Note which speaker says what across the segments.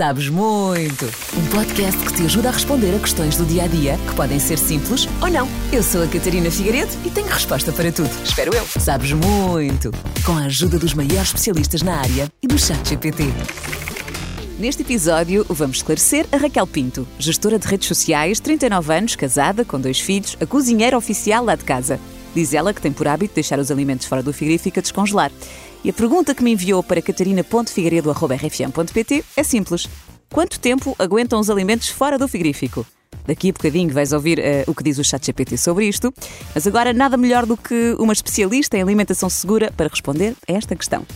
Speaker 1: Sabes muito! Um podcast que te ajuda a responder a questões do dia a dia que podem ser simples ou não. Eu sou a Catarina Figueiredo e tenho resposta para tudo. Espero eu. Sabes muito! Com a ajuda dos maiores especialistas na área e do Chat GPT. Neste episódio, vamos esclarecer a Raquel Pinto, gestora de redes sociais, 39 anos, casada, com dois filhos, a cozinheira oficial lá de casa. Diz ela que tem por hábito deixar os alimentos fora do frigorífico a descongelar. E a pergunta que me enviou para catarina.figueiredo.rfm.pt é simples. Quanto tempo aguentam os alimentos fora do frigorífico? Daqui a bocadinho vais ouvir uh, o que diz o ChatGPT sobre isto, mas agora nada melhor do que uma especialista em alimentação segura para responder a esta questão.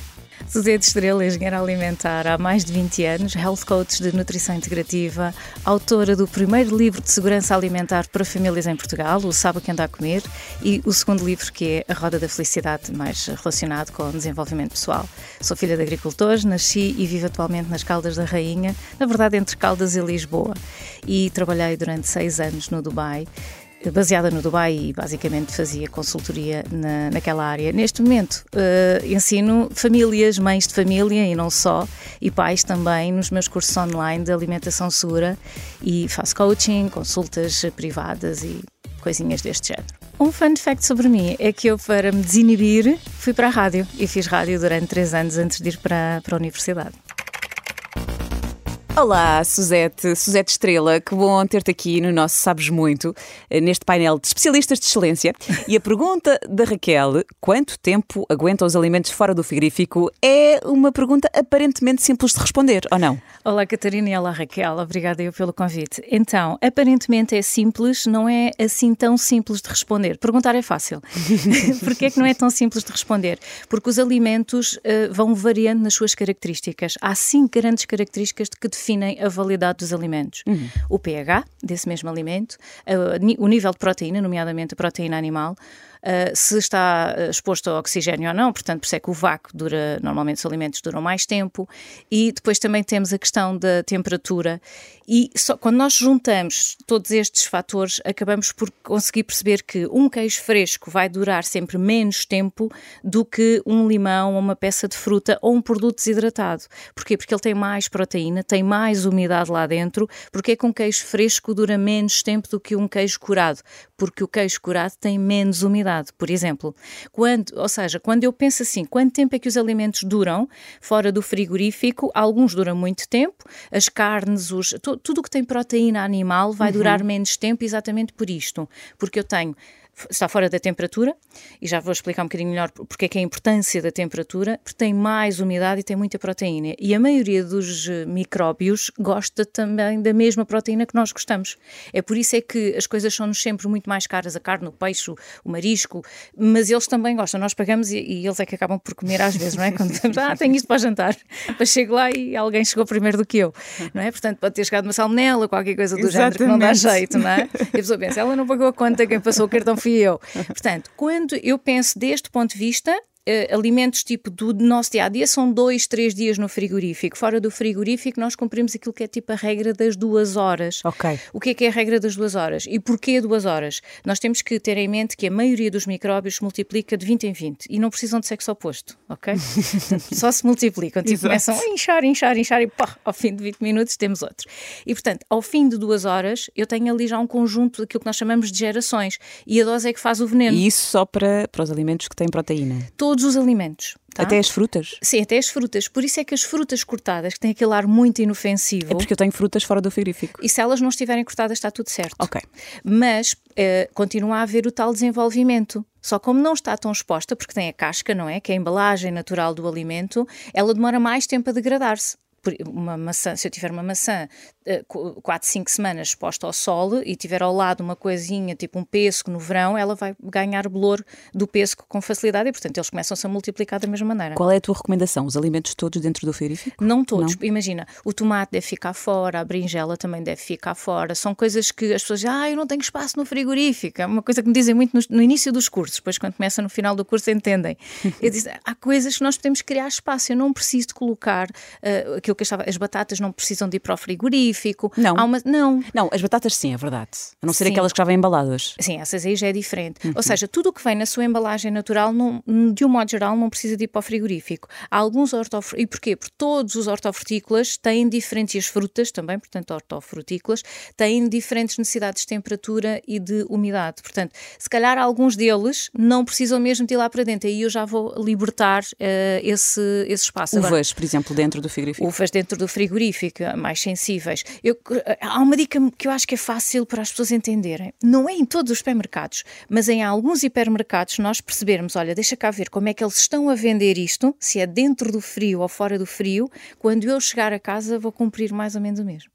Speaker 2: Suzete Estrela, engenheira alimentar há mais de 20 anos, health coach de nutrição integrativa, autora do primeiro livro de segurança alimentar para famílias em Portugal, o Sabe que anda a comer, e o segundo livro que é A Roda da Felicidade, mais relacionado com o desenvolvimento pessoal. Sou filha de agricultores, nasci e vivo atualmente nas Caldas da Rainha, na verdade entre Caldas e Lisboa, e trabalhei durante seis anos no Dubai baseada no Dubai e basicamente fazia consultoria na, naquela área. Neste momento uh, ensino famílias, mães de família e não só, e pais também nos meus cursos online de alimentação segura e faço coaching, consultas privadas e coisinhas deste género. Um fun fact sobre mim é que eu, para me desinibir, fui para a rádio e fiz rádio durante três anos antes de ir para, para a universidade.
Speaker 1: Olá, Suzete, Suzete Estrela, que bom ter-te aqui no nosso Sabes Muito, eh, neste painel de especialistas de excelência. E a pergunta da Raquel, quanto tempo aguentam os alimentos fora do frigorífico, é uma pergunta aparentemente simples de responder, ou não?
Speaker 2: Olá, Catarina e olá, Raquel, obrigada eu pelo convite. Então, aparentemente é simples, não é assim tão simples de responder. Perguntar é fácil. Porquê é que não é tão simples de responder? Porque os alimentos uh, vão variando nas suas características. Há cinco grandes características que definem a validade dos alimentos. Uhum. O pH desse mesmo alimento, o nível de proteína, nomeadamente a proteína animal, se está eh, exposto ao oxigênio ou não, portanto, por isso é que o vácuo dura, normalmente os alimentos duram mais tempo, e depois também temos a questão da temperatura, e só, quando nós juntamos todos estes fatores, acabamos por conseguir perceber que um queijo fresco vai durar sempre menos tempo do que um limão uma peça de fruta ou um produto desidratado. Porquê? Porque ele tem mais proteína, tem mais umidade lá dentro, porque é que um queijo fresco dura menos tempo do que um queijo curado? Porque o queijo curado tem menos umidade por exemplo. Quando, ou seja, quando eu penso assim, quanto tempo é que os alimentos duram fora do frigorífico? Alguns duram muito tempo, as carnes, os, tudo o que tem proteína animal vai uhum. durar menos tempo exatamente por isto, porque eu tenho está fora da temperatura, e já vou explicar um bocadinho melhor porque é que é a importância da temperatura, porque tem mais umidade e tem muita proteína. E a maioria dos eh, micróbios gosta também da mesma proteína que nós gostamos. É por isso é que as coisas são-nos sempre muito mais caras, a carne, o peixe, o marisco, mas eles também gostam. Nós pagamos e, e eles é que acabam por comer às vezes, não é? Quando dizemos, ah, tenho isto para jantar, mas chego lá e alguém chegou primeiro do que eu, não é? Portanto, pode ter chegado uma salmonela, qualquer coisa do Exatamente. género que não dá jeito, não é? E a pessoa pensa, ela não pagou a conta, quem passou o cartão fui eu. Portanto, quando eu penso deste ponto de vista, uh, alimentos tipo do nosso dia a dia são dois, três dias no frigorífico. Fora do frigorífico, nós cumprimos aquilo que é tipo a regra das duas horas.
Speaker 1: Ok.
Speaker 2: O que é que é a regra das duas horas? E porquê duas horas? Nós temos que ter em mente que a maioria dos micróbios se multiplica de 20 em 20 e não precisam de sexo oposto, ok? Só se multiplicam. Tipo, começam a inchar, inchar, inchar e pá, ao fim de 20 minutos temos outros. E portanto, ao fim de duas horas, eu tenho ali já um conjunto daquilo que nós chamamos de gerações e a dose é que faz o veneno.
Speaker 1: E isso só para, para os alimentos que têm proteína?
Speaker 2: Todos os alimentos.
Speaker 1: Tá? Até as frutas?
Speaker 2: Sim, até as frutas. Por isso é que as frutas cortadas, que têm aquele ar muito inofensivo.
Speaker 1: É porque eu tenho frutas fora do frigorífico.
Speaker 2: E se elas não estiverem cortadas, está tudo certo.
Speaker 1: Ok.
Speaker 2: Mas eh, continua a haver o tal desenvolvimento. Só como não está tão exposta, porque tem a casca, não é? Que é a embalagem natural do alimento, ela demora mais tempo a degradar-se uma maçã, se eu tiver uma maçã 4, 5 semanas exposta ao sol e tiver ao lado uma coisinha, tipo um pêssego no verão, ela vai ganhar bolor do pêssego com facilidade e, portanto, eles começam-se a multiplicar da mesma maneira.
Speaker 1: Qual é a tua recomendação? Os alimentos todos dentro do frigorífico?
Speaker 2: Não todos. Não? Imagina, o tomate deve ficar fora, a berinjela também deve ficar fora. São coisas que as pessoas dizem, ah, eu não tenho espaço no frigorífico. É uma coisa que me dizem muito no, no início dos cursos, depois quando começa no final do curso entendem. eu disse, há coisas que nós podemos criar espaço. Eu não preciso de colocar uh, aquilo eu estava, as batatas não precisam de ir para o frigorífico.
Speaker 1: Não.
Speaker 2: Uma, não.
Speaker 1: Não, as batatas sim, é verdade. A não ser
Speaker 2: Sim.
Speaker 1: aquelas que já vêm embaladas.
Speaker 2: Sim, essas aí já é diferente.
Speaker 1: Uhum.
Speaker 2: Ou seja, tudo o que vem na sua embalagem natural, não- de um modo geral, não precisa de ir para o frigorífico. Há alguns hortofrutícolas, e porquê? Porque todos os hortofrutícolas têm diferentes, e as frutas também, portanto, hortofrutícolas, têm diferentes necessidades de temperatura e de umidade. Portanto, se calhar alguns deles não precisam mesmo de ir lá para dentro. Aí eu já vou libertar eh, esse, esse espaço. Agora,
Speaker 1: Uvas, por exemplo, dentro do frigorífico.
Speaker 2: uvas dentro do frigorífico, mais sensíveis. Eu- há uma dica que eu acho que é fácil para as pessoas entenderem. Não é em todos os supermercados, mas em alguns hipermercados nós percebermos, olha, deixa cá ver como é que eles estão a vender isto, se é dentro do frio ou fora do frio, quando eu chegar a casa vou cumprir mais ou menos o mesmo.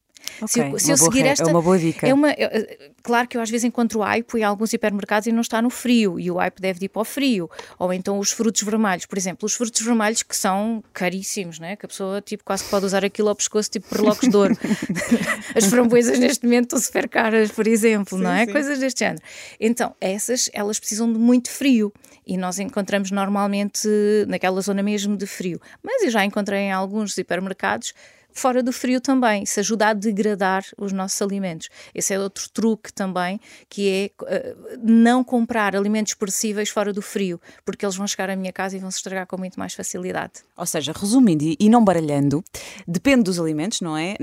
Speaker 2: Se eu, se eu seguir
Speaker 1: é
Speaker 2: esta.
Speaker 1: uma boa dica.
Speaker 2: É uma, é- claro que eu às vezes encontro aipo em alguns hipermercados e não está no frio, e o aipo deve ir para o frio. Ou então os frutos vermelhos, por exemplo, os frutos vermelhos que são caríssimos, né? que a pessoa tipo, quase pode usar aquilo ao pescoço, tipo relógios de ouro. As framboesas neste momento estão super caras, por exemplo, não é? Coisas deste género. Então, essas, elas precisam de muito frio. E nós encontramos normalmente naquela zona mesmo de frio. Mas eu já encontrei em alguns hipermercados fora do frio também. Isso ajuda a degradar os nossos alimentos. Esse é outro truque também, que é eh, não comprar alimentos perecíveis fora do frio, porque eles vão chegar à minha casa e vão se estragar com muito mais facilidade.
Speaker 1: Ou seja, resumindo e- não baralhando, depende dos alimentos, não é?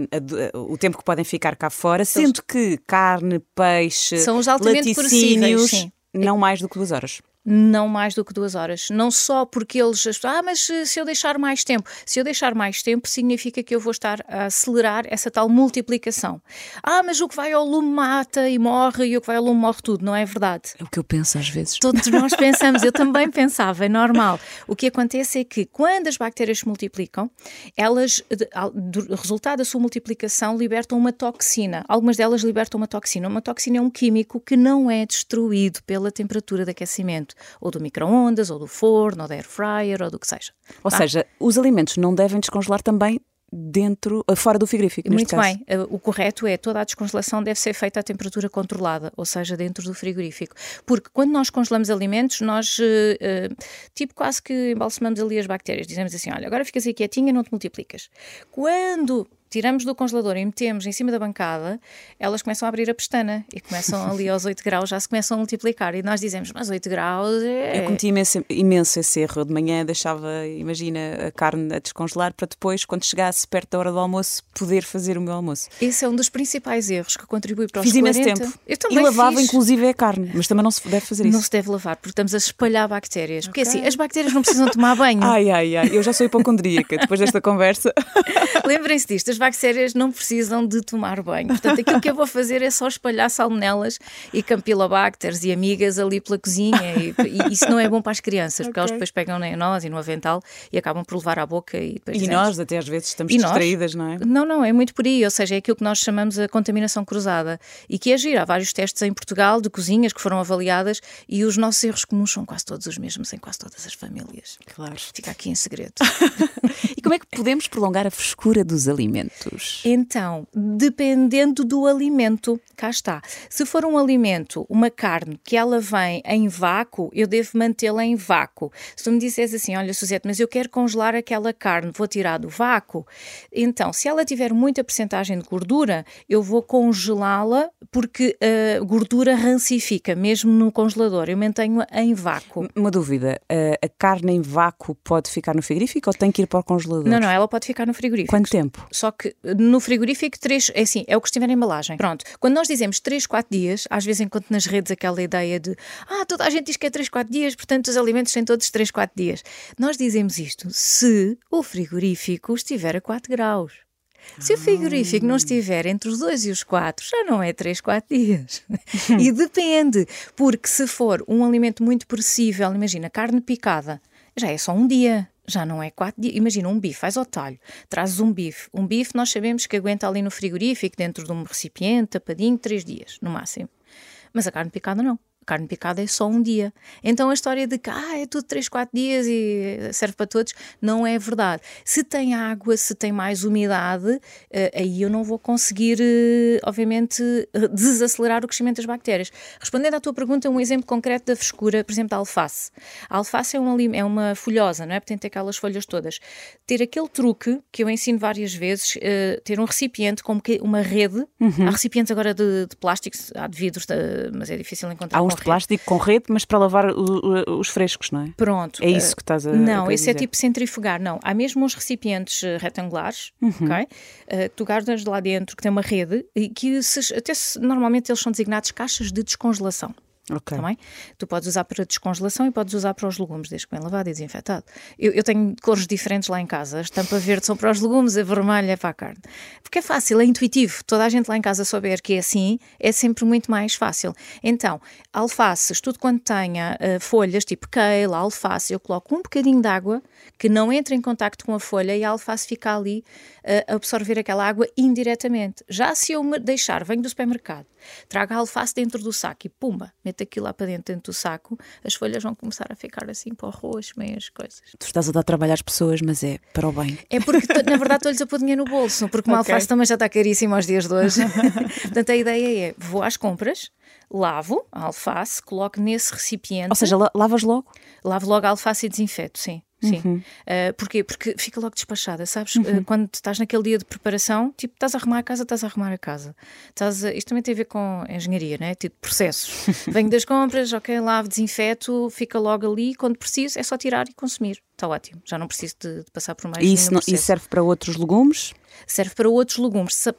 Speaker 1: O tempo que podem ficar cá fora, sendo que carne, peixe,
Speaker 2: São os altamente
Speaker 1: laticínios,
Speaker 2: sim.
Speaker 1: não mais do que duas horas.
Speaker 2: Não mais do que duas horas. Não só porque eles. Ah, mas eh, se eu deixar mais tempo. Se eu deixar mais tempo, significa que eu vou estar a acelerar essa tal multiplicação. Ah, mas o que vai ao lume mata e morre e o que vai ao lume morre tudo. Não é verdade.
Speaker 1: É o que eu penso às vezes.
Speaker 2: Todos nós pensamos, eu também pensava, é normal. O que acontece é que quando as bactérias se multiplicam, elas, resultado da sua multiplicação, libertam uma toxina. Algumas delas libertam uma toxina. Uma toxina é um químico que não é destruído pela temperatura de aquecimento, ou do micro-ondas, ou do forno, ou da air fryer, ou do que seja.
Speaker 1: Ou
Speaker 2: Tá?
Speaker 1: seja, os alimentos não devem descongelar também dentro, eh, fora do frigorífico,
Speaker 2: Muito
Speaker 1: caso.
Speaker 2: bem. Uh, O correto é toda a descongelação deve ser feita a temperatura controlada, ou seja, dentro do frigorífico. Porque quando nós congelamos alimentos, nós, uh, tipo, quase que embalsamamos ali as bactérias. Dizemos assim: olha, agora ficas aí quietinha, não te multiplicas. Quando tiramos do congelador e metemos em cima da bancada, elas começam a abrir a pestana e começam ali aos 8 graus, já se começam a multiplicar. E nós dizemos: mas 8 graus é.
Speaker 1: Eu cometi imenso, imenso esse erro. Eu de manhã deixava, imagina, a carne a descongelar para depois, quando chegasse perto da hora do almoço, poder fazer o meu almoço.
Speaker 2: Esse é um dos principais erros que contribui para os
Speaker 1: Fiz imenso
Speaker 2: 40.
Speaker 1: tempo.
Speaker 2: Eu também
Speaker 1: e lavava
Speaker 2: fiz.
Speaker 1: inclusive a carne, mas também não se deve fazer isso.
Speaker 2: Não se deve lavar, porque estamos a espalhar bactérias. Porque
Speaker 1: Ok.
Speaker 2: assim, as bactérias não precisam tomar banho.
Speaker 1: Ai, ai, ai, eu já sou hipocondríaca depois desta conversa.
Speaker 2: Lembrem-se disto, as bactérias não precisam de tomar banho. Portanto, aquilo que eu vou fazer é só espalhar salmonelas e campylobacters e amigas ali pela cozinha. E, e isso não é bom para as crianças, porque elas depois pegam em nós e no avental e acabam por levar à boca. E, depois
Speaker 1: E
Speaker 2: dizemos,
Speaker 1: nós, até às vezes, estamos
Speaker 2: E nós?
Speaker 1: distraídas, não é?
Speaker 2: Não, não, é muito por aí, ou seja, é aquilo que nós chamamos a contaminação cruzada e que é giro. Há vários testes em Portugal de cozinhas que foram avaliadas e os nossos erros comuns são quase todos os mesmos em quase todas as famílias.
Speaker 1: Claro.
Speaker 2: Fica aqui em segredo.
Speaker 1: E como é que podemos prolongar a frescura dos alimentos?
Speaker 2: Então, dependendo do alimento, cá está. Se for um alimento, uma carne, que ela vem em vácuo, eu devo mantê-la em vácuo. Se tu me disseres assim, olha, Suzete, mas eu quero congelar aquela carne, vou tirar do vácuo, então, se ela tiver muita percentagem de gordura, eu vou congelá-la porque a gordura rancifica, mesmo no congelador. Eu mantenho-a em vácuo.
Speaker 1: Uma dúvida, a, a carne em vácuo pode ficar no frigorífico ou tem que ir para o congelador?
Speaker 2: Não, não, ela pode ficar no frigorífico.
Speaker 1: Quanto tempo?
Speaker 2: Só que no frigorífico, três, é assim, é o que estiver na embalagem. Pronto. Quando nós dizemos 3, 4 dias, às vezes encontro nas redes aquela ideia de ah, toda a gente diz que é 3, 4 dias, portanto os alimentos têm todos 3, 4 dias. Nós dizemos isto se o frigorífico estiver a 4 graus. Se o frigorífico não estiver entre os 2 e os 4, já não é 3, 4 dias. e depende, porque se for um alimento muito perecível, imagina, carne picada, já é só um dia. Já não é quatro dias. Imagina um bife, faz ao talho, trazes um bife. Um bife nós sabemos que aguenta ali no frigorífico, dentro de um recipiente, tapadinho, três dias, no máximo. Mas a carne picada não. Carne picada é só um dia. Então a história de que ah, é tudo 3, 4 dias e serve para todos, não é verdade. Se tem água, se tem mais umidade, eh, aí eu não vou conseguir, eh, obviamente, desacelerar o crescimento das bactérias. Respondendo à tua pergunta, um exemplo concreto da frescura, por exemplo, da alface. A alface é uma, é uma folhosa, não é? Portanto, tem aquelas folhas todas. Ter aquele truque que eu ensino várias vezes, ter um recipiente com uma rede, uhum. há recipientes agora de, de plástico, há de vidros, mas é difícil encontrar.
Speaker 1: Há uns de plástico com rede, mas para lavar o, os frescos, não é?
Speaker 2: Pronto.
Speaker 1: É isso que estás a
Speaker 2: Não,
Speaker 1: a
Speaker 2: esse é tipo centrifugar, não. Há mesmo uns recipientes eh, retangulares, uhum. ok? Uh, tu guardas lá dentro, que tem uma rede, e que se, até se, normalmente eles são designados caixas de descongelação.
Speaker 1: Ok.
Speaker 2: Também. Tá tu podes usar para descongelação e podes usar para os legumes, desde que bem lavado e desinfetado. Eu, eu, tenho cores diferentes lá em casa. A estampa verde são para os legumes, a vermelha é para a carne. Porque é fácil, é intuitivo. Toda a gente lá em casa souber que é assim, é sempre muito mais fácil. Então, alfaces, tudo quanto tenha uh, folhas, tipo kale, alface, eu coloco um bocadinho de água que não entra em contacto com a folha e a alface fica ali uh, a absorver aquela água indiretamente. Já se eu me deixar, venho do supermercado, trago a alface dentro do saco e pumba, meto aquilo lá para dentro, dentro do saco, as folhas vão começar a ficar assim para o arroz, meias coisas.
Speaker 1: Tu estás a dar trabalho às pessoas, mas é para o bem.
Speaker 2: É porque, na verdade, estou-lhes a pôr dinheiro no bolso, porque uma okay. alface também já está caríssima aos dias de hoje. Portanto, a ideia é, vou às compras, lavo a alface, coloco nesse recipiente.
Speaker 1: Ou seja, lavas logo?
Speaker 2: Lavo logo a alface e desinfeto, sim. Sim. Uhum. Uh, porquê? Porque fica logo despachada, sabes? Uhum. Uh, quando estás naquele dia de preparação, tipo, estás a arrumar a casa, estás a arrumar a casa. Estás a... Isto também tem a ver com engenharia, né? Tipo, processos. Venho das compras, ok, lavo, desinfeto, fica logo ali. Quando preciso, é só tirar e consumir. Está ótimo. Já não preciso de, de passar por mais
Speaker 1: e isso, não, isso serve para outros legumes?
Speaker 2: Serve para outros legumes, se,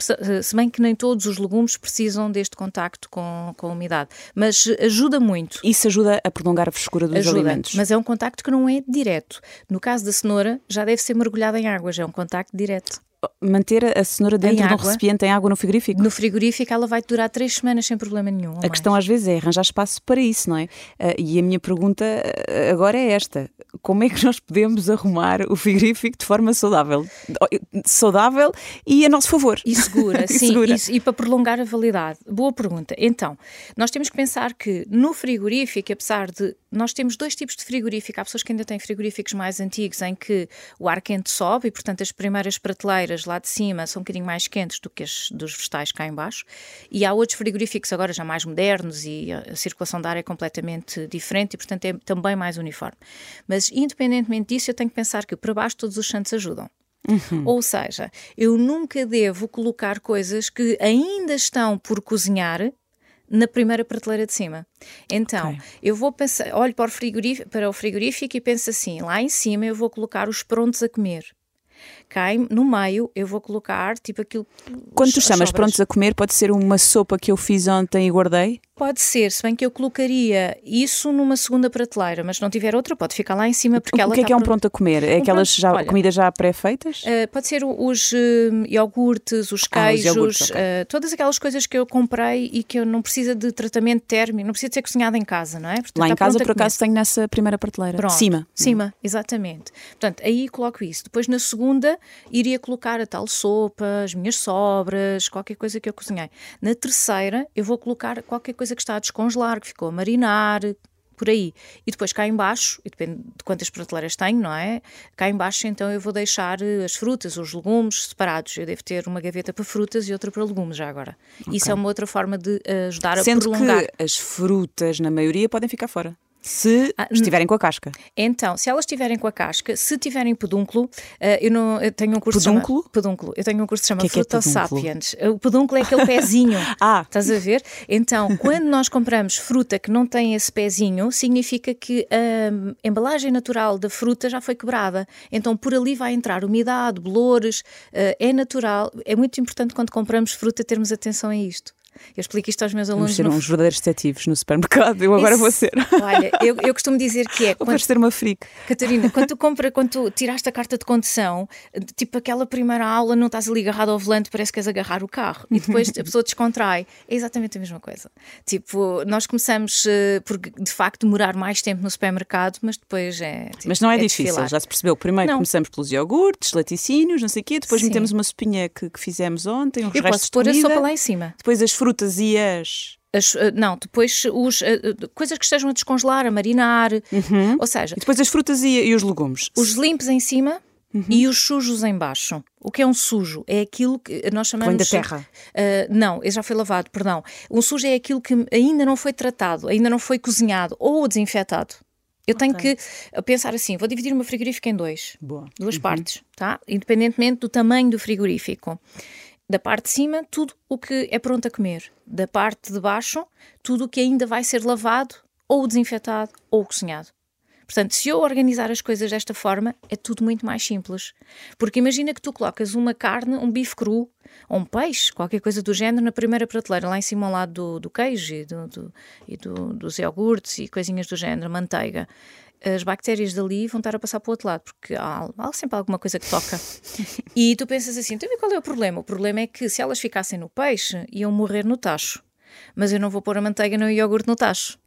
Speaker 2: se, bem que nem todos os legumes precisam deste contacto com, com a umidade, mas ajuda muito.
Speaker 1: Isso ajuda a prolongar a frescura dos
Speaker 2: ajuda,
Speaker 1: alimentos.
Speaker 2: Mas é um contacto que não é direto. No caso da cenoura, já deve ser mergulhada em água, já é um contacto direto
Speaker 1: manter a cenoura dentro de um recipiente em água no frigorífico?
Speaker 2: No frigorífico ela vai durar três semanas sem problema nenhum.
Speaker 1: A questão às vezes é arranjar espaço para isso, não é? Uh, e a minha pergunta ah, agora é esta: como é que nós podemos arrumar o frigorífico de forma saudável? Saudável e a nosso favor.
Speaker 2: E segura, e sim, segura. E, e, para prolongar a validade. Boa pergunta. Então, nós temos que pensar que no frigorífico, apesar de. Nós temos dois tipos de frigorífico. Há pessoas que ainda têm frigoríficos mais antigos em que o ar quente sobe e, portanto, as primeiras prateleiras lá de cima são um bocadinho mais quentes do que as dos vegetais cá embaixo. E há outros frigoríficos agora já mais modernos e a circulação de ar é completamente diferente e, portanto, é também mais uniforme. Mas, independentemente disso, eu tenho que pensar que para baixo todos os santos ajudam. Uhum. Ou seja, eu nunca devo colocar coisas que ainda estão por cozinhar na primeira prateleira de cima. Então, okay. eu vou pensar, olho para o, frigorífico, para o frigorífico e penso assim: lá em cima eu vou colocar os prontos a comer cai no meio, eu vou colocar tipo aquilo.
Speaker 1: Quando tu chamas sobras. prontos a comer, pode ser uma sopa que eu fiz ontem e guardei?
Speaker 2: Pode ser, se bem que eu colocaria isso numa segunda prateleira, mas se não tiver outra, pode ficar lá em cima porque
Speaker 1: o
Speaker 2: ela.
Speaker 1: O que é que é um pronto a comer? É um aquelas já, Olha, comidas já pré-feitas?
Speaker 2: Uh, pode ser os uh, iogurtes, os queijos, ah, os iogurtes, okay. uh, todas aquelas coisas que eu comprei e que eu não precisa de tratamento térmico, não precisa de ser cozinhada em casa, não é?
Speaker 1: Portanto, lá em casa, por acaso, tenho nessa primeira prateleira.
Speaker 2: Pronto,
Speaker 1: cima.
Speaker 2: Cima, exatamente. Portanto, aí coloco isso. Depois, na segunda, iria colocar a tal sopa, as minhas sobras, qualquer coisa que eu cozinhei. Na terceira, eu vou colocar qualquer coisa que está a descongelar que ficou a marinar, por aí. E depois cá embaixo, e depende de quantas prateleiras tenho, não é? Cá embaixo então eu vou deixar eh, as frutas, os legumes separados. Eu devo ter uma gaveta para frutas e outra para legumes já agora. Okay. Isso é uma outra forma de uh, ajudar
Speaker 1: Sendo
Speaker 2: a prolongar.
Speaker 1: que as frutas, na maioria, podem ficar fora se ah, estiverem com a casca.
Speaker 2: Então, se elas estiverem com a casca, se tiverem pedúnculo, uh, eu, não, eu tenho um curso
Speaker 1: pedúnculo?
Speaker 2: Chama, pedúnculo. Eu tenho um curso que se chama
Speaker 1: que é
Speaker 2: Fruta Sapiens. O pedúnculo é aquele pezinho.
Speaker 1: ah.
Speaker 2: Estás a ver? Então, quando nós compramos fruta que não tem esse pezinho, significa que a embalagem natural da fruta já foi quebrada. Então, por ali vai entrar umidade, bolores, uh, é natural. É muito importante quando compramos fruta termos atenção a isto. Eu explico isto aos meus alunos.
Speaker 1: Vamos ser no... uns verdadeiros detetives no supermercado. Eu agora Esse... vou ser.
Speaker 2: Olha, eu, eu costumo dizer que é.
Speaker 1: Quando... Vais ter uma freak.
Speaker 2: Catarina, quando tu compra, quando tu tiraste a carta de condução, tipo aquela primeira aula, não estás ali agarrado ao volante, parece que és agarrar o carro. E depois a pessoa descontrai. É exatamente a mesma coisa. Tipo, nós começamos uh, por de facto demorar mais tempo no supermercado, mas depois é.
Speaker 1: Tipo, mas não é, é difícil, desfilar. já se percebeu. Primeiro não. começamos pelos iogurtes, laticínios, não sei o quê, depois Sim. metemos uma sopinha que, que fizemos ontem, uns
Speaker 2: Eu
Speaker 1: restos
Speaker 2: posso pôr
Speaker 1: a
Speaker 2: sopa lá em cima.
Speaker 1: Depois as frutas e as
Speaker 2: As, uh, não, depois os, uh, coisas que estejam a descongelar, a marinar,
Speaker 1: Uhum.
Speaker 2: ou seja,
Speaker 1: E depois as frutas e, e os legumes.
Speaker 2: os limpos em cima
Speaker 1: Uhum.
Speaker 2: e os sujos em baixo. O que é um sujo? É aquilo que nós chamamos...
Speaker 1: Vem da terra.
Speaker 2: Uh, não, ele já foi lavado, perdão. Um sujo é aquilo que ainda não foi tratado, ainda não foi cozinhado ou desinfetado. Eu tenho
Speaker 1: Ok.
Speaker 2: que pensar assim, vou dividir o meu frigorífico em dois.
Speaker 1: Boa.
Speaker 2: Duas partes, tá? Independentemente do tamanho do frigorífico. Da parte de cima, tudo o que é pronto a comer. Da parte de baixo, tudo o que ainda vai ser lavado, ou desinfetado, ou cozinhado. Portanto, se eu organizar as coisas desta forma, é tudo muito mais simples. Porque imagina que tu colocas uma carne, um bife cru, ou um peixe, qualquer coisa do género, na primeira prateleira, lá em cima ao lado do, do queijo e, do, do- e do- dos iogurtes e coisinhas do género, manteiga. As bactérias dali vão estar a passar para o outro lado, porque há, há sempre alguma coisa que toca. e tu pensas assim, então e qual é o problema? O problema é que se elas ficassem no peixe, iam morrer no tacho. Mas eu não vou pôr a manteiga no iogurte no tacho.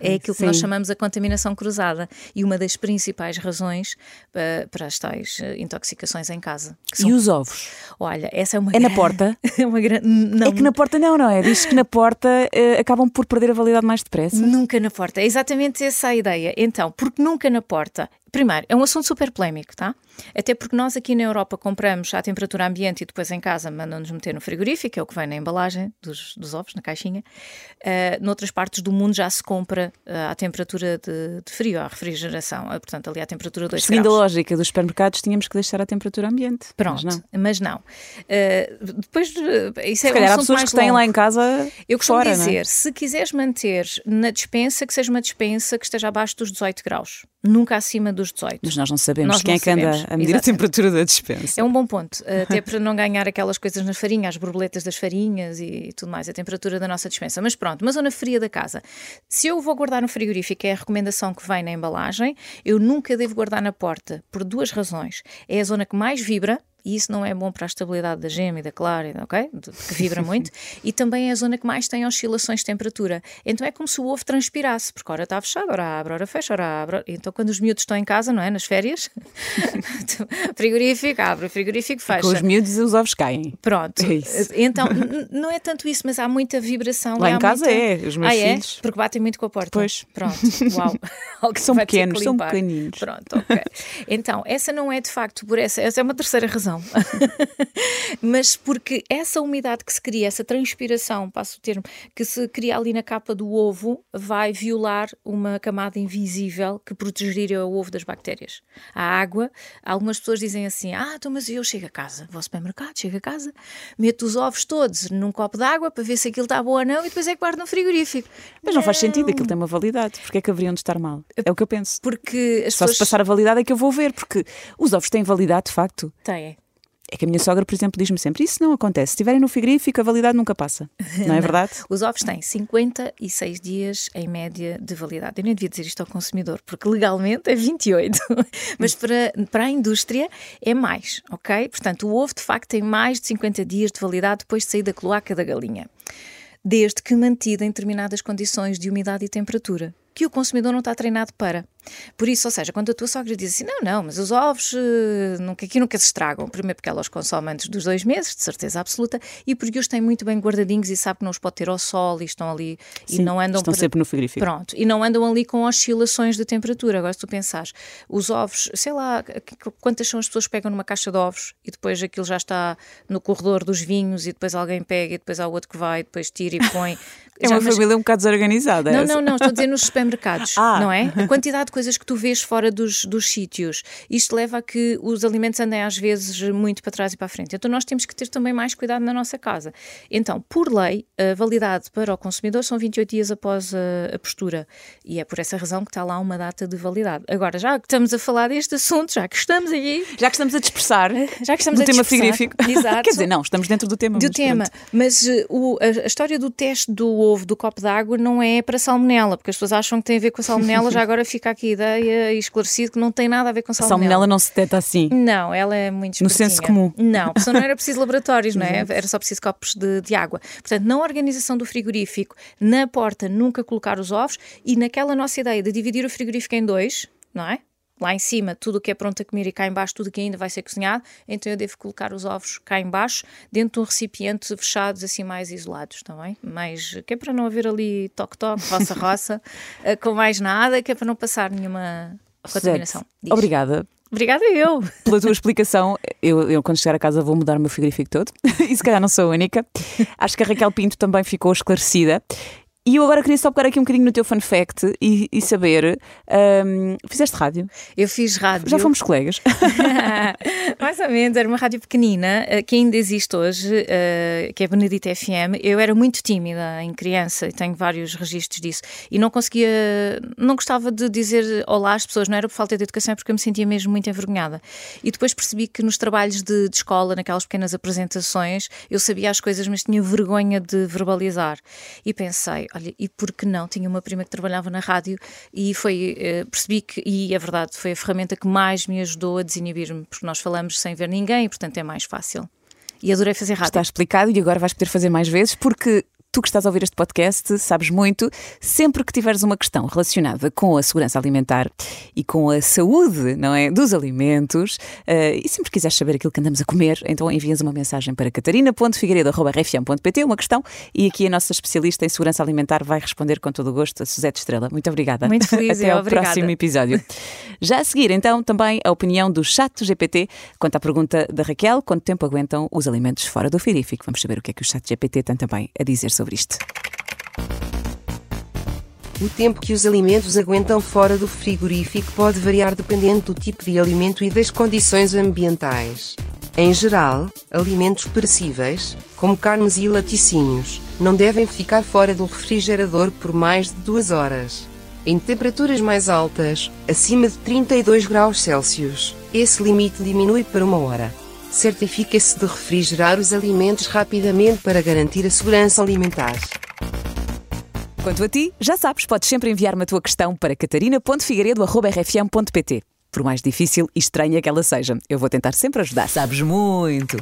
Speaker 2: É aquilo que nós
Speaker 1: Sim.
Speaker 2: chamamos a contaminação cruzada e uma das principais razões eh, para as tais eh, intoxicações em casa. são-
Speaker 1: E os ovos?
Speaker 2: Olha, essa é uma
Speaker 1: É na porta?
Speaker 2: é uma grande. Não,
Speaker 1: É que na porta não, não é? Diz que na porta eh, acabam por perder a validade mais depressa.
Speaker 2: Nunca na porta. É exatamente essa a ideia. Então, porque nunca na porta? Primeiro, é um assunto super polémico, tá? Até porque nós aqui na Europa compramos à temperatura ambiente e depois em casa mandam-nos meter no frigorífico, é o que vem na embalagem dos, dos ovos, na caixinha. Uh, noutras partes do mundo já se compra uh, à temperatura de, de frio, à refrigeração. Uh, portanto, ali à temperatura 2
Speaker 1: Seguindo a
Speaker 2: graus.
Speaker 1: lógica dos supermercados, tínhamos que deixar a temperatura ambiente.
Speaker 2: Pronto,
Speaker 1: Mas não.
Speaker 2: mas não. Uh, depois, isso é
Speaker 1: Se calhar
Speaker 2: um
Speaker 1: há pessoas que têm
Speaker 2: longo.
Speaker 1: lá em casa
Speaker 2: Eu costumo
Speaker 1: fora, é?
Speaker 2: dizer, se quiseres manter na dispensa, que seja uma dispensa que esteja abaixo dos 18 graus, nunca acima dos 18.
Speaker 1: Mas nós não sabemos
Speaker 2: Nós
Speaker 1: quem
Speaker 2: não
Speaker 1: é que anda
Speaker 2: sabemos.
Speaker 1: a medir a
Speaker 2: Exatamente.
Speaker 1: temperatura da dispensa.
Speaker 2: É um bom ponto, até para não ganhar aquelas coisas na farinha, as borboletas das farinhas e tudo mais, a temperatura da nossa dispensa. Mas pronto, uma zona fria da casa. Se eu vou guardar no frigorífico, é a recomendação que vem na embalagem, eu nunca devo guardar na porta, por duas razões. É a zona que mais vibra, e isso não é bom para a estabilidade da gema e da clara, ok? Que vibra muito. e também é a zona que mais tem oscilações de temperatura. Então é como se o ovo transpirasse, porque ora está fechado, ora abre, ora fecha, ora abre. Então quando os miúdos estão em casa, não é? Nas férias, frigorífico abre, frigorífico fecha.
Speaker 1: Com os miúdos os ovos caem.
Speaker 2: Pronto.
Speaker 1: É isso.
Speaker 2: Então, não é tanto isso, mas há muita vibração.
Speaker 1: Lá em casa
Speaker 2: muita...
Speaker 1: é, os meus
Speaker 2: ah, é?
Speaker 1: filhos.
Speaker 2: Porque batem muito com a porta.
Speaker 1: Pois.
Speaker 2: Pronto. Uau.
Speaker 1: São pequenos, são pequeninos.
Speaker 2: Pronto, ok. Então, essa não é de facto por essa, essa é uma terceira razão. mas porque essa umidade que se cria, essa transpiração, passo o termo, que se cria ali na capa do ovo, vai violar uma camada invisível que protegeria o ovo das bactérias. A água, algumas pessoas dizem assim: ah, então, mas eu chego a casa, vou ao supermercado, chego a casa, meto os ovos todos num copo de água para ver se aquilo está bom ou não e depois é que guardo no frigorífico.
Speaker 1: Mas não faz sentido, aquilo tem uma validade. Porque é que haveriam de estar mal? É o que eu penso.
Speaker 2: Porque
Speaker 1: Só se
Speaker 2: pessoas
Speaker 1: passar a validade é que eu vou ver, porque os ovos têm validade de facto.
Speaker 2: têm.
Speaker 1: É que a minha sogra, por exemplo, diz-me sempre: isso não acontece. Se estiverem no frigorífico, a validade nunca passa. Não é verdade?
Speaker 2: Os ovos têm 56 dias em média de validade. Eu nem devia dizer isto ao consumidor, porque legalmente é 28. Mas para, para a indústria é mais, ok? Portanto, o ovo de facto tem mais de 50 dias de validade depois de sair da cloaca da galinha. Desde que mantido em determinadas condições de umidade e temperatura, que o consumidor não está treinado para. Por isso, ou seja, quando a tua sogra diz assim, não, não, mas os ovos eh, nunca, aqui nunca se estragam. Primeiro porque ela os consome antes dos dois meses, de certeza absoluta, e porque os tem muito bem guardadinhos e sabe que não os pode ter ao sol e estão ali e
Speaker 1: Sim,
Speaker 2: não andam
Speaker 1: estão
Speaker 2: para-
Speaker 1: sempre no frigorífico.
Speaker 2: Pronto, e não andam ali com oscilações de temperatura. Agora, se tu pensares, os ovos, sei lá, qu- quantas são as pessoas que pegam numa caixa de ovos e depois aquilo já está no corredor dos vinhos e depois alguém pega e depois há outro que vai, e depois tira e põe.
Speaker 1: É
Speaker 2: Já,
Speaker 1: uma
Speaker 2: mas-
Speaker 1: família um bocado desorganizada.
Speaker 2: não,
Speaker 1: essa.
Speaker 2: não, não, estou a dizer nos supermercados,
Speaker 1: Ah.
Speaker 2: não é? A quantidade de coisas que tu vês fora dos, dos sítios. Isto leva a que os alimentos andem às vezes muito para trás e para a frente. Então nós temos que ter também mais cuidado na nossa casa. Então, por lei, a validade para o consumidor são 28 dias após a, a postura. E é por essa razão que está lá uma data de validade. Agora, já que estamos a falar deste assunto, já que estamos aí,
Speaker 1: Já que estamos a dispersar
Speaker 2: já que estamos
Speaker 1: no
Speaker 2: a
Speaker 1: tema frigorífico.
Speaker 2: Exato.
Speaker 1: Quer dizer, não, estamos dentro do tema.
Speaker 2: do
Speaker 1: mas
Speaker 2: tema.
Speaker 1: pronto.
Speaker 2: Mas eh, o- a, a história do teste do ovo do copo d'água não é para salmonela, porque as pessoas acham que tem a ver com a salmonela. já agora fica aqui a ideia e esclarecido que não tem nada a ver com
Speaker 1: A
Speaker 2: salmonela.
Speaker 1: salmonela não se detecta assim.
Speaker 2: Não, ela é muito
Speaker 1: No
Speaker 2: espertinha.
Speaker 1: senso comum.
Speaker 2: Não, porque senão não era preciso laboratórios, não é? Era só preciso copos de, de água. Portanto, na organização do frigorífico, na porta, nunca colocar os ovos e naquela nossa ideia de dividir o frigorífico em dois, não é? Lá em cima tudo o que é pronto a comer e cá embaixo tudo o que ainda vai ser cozinhado, então eu devo colocar os ovos cá embaixo, dentro de um recipiente fechados, assim mais isolados, também, tá mais, que é para não haver ali toque-toque, roça-roça, eh, com mais nada, que é para não passar nenhuma contaminação.
Speaker 1: Obrigada
Speaker 2: Obrigada eu.
Speaker 1: Pela tua explicação, eu, eu, quando chegar a casa vou mudar o meu frigorífico todo e se calhar não sou a única. Acho que a Raquel Pinto também ficou esclarecida. E eu agora queria só pegar aqui um bocadinho no teu fun fact e, e saber: um, fizeste rádio?
Speaker 2: Eu fiz rádio.
Speaker 1: Já fomos colegas?
Speaker 2: Mais ou menos, era uma rádio pequenina eh, que ainda existe hoje, uh, que é Benedita FM. Eu era muito tímida em criança e tenho vários registros disso. E não conseguia, não gostava de dizer olá às pessoas, não era por falta de educação, é porque eu me sentia mesmo muito envergonhada. E depois percebi que nos trabalhos de, de escola, naquelas pequenas apresentações, eu sabia as coisas, mas tinha vergonha de verbalizar. E pensei, olha, e por que não? Tinha uma prima que trabalhava na rádio e foi, eh, percebi que, e é verdade, foi a ferramenta que mais me ajudou a desinibir-me, porque nós falamos sem ver ninguém e, portanto, é mais fácil. E adorei fazer rádio.
Speaker 1: Está explicado e agora vais poder fazer mais vezes, porque tu que estás a ouvir este podcast sabes muito. Sempre que tiveres uma questão relacionada com a segurança alimentar e com a saúde, não é, dos alimentos, uh, e sempre quiseres saber aquilo que andamos a comer, então envias uma mensagem para catarina.figueiredo.rfm.pt, uma questão, e aqui a nossa especialista em segurança alimentar vai responder com todo o gosto, a Suzete Estrela. Muito obrigada.
Speaker 2: Muito feliz,
Speaker 1: Até ao
Speaker 2: obrigada.
Speaker 1: próximo episódio. Já a seguir, então, também a opinião do chat GPT quanto à pergunta da Raquel, quanto tempo aguentam os alimentos fora do frigorífico. Vamos saber o que é que o chat GPT tem também a dizer sobre isto.
Speaker 3: O tempo que os alimentos aguentam fora do frigorífico pode variar dependendo do tipo de alimento e das condições ambientais. Em geral, alimentos perecíveis, como carnes e laticínios, não devem ficar fora do refrigerador por mais de duas horas. Em temperaturas mais altas, acima de 32 graus Celsius, esse limite diminui para uma hora. Certifique-se de refrigerar os alimentos rapidamente para garantir a segurança alimentar.
Speaker 1: Quanto a ti, já sabes, podes sempre enviar-me a tua questão para catarina.figueiredo.rfm.pt. Por mais difícil e estranha que ela seja, eu vou tentar sempre ajudar.
Speaker 4: Sabes muito!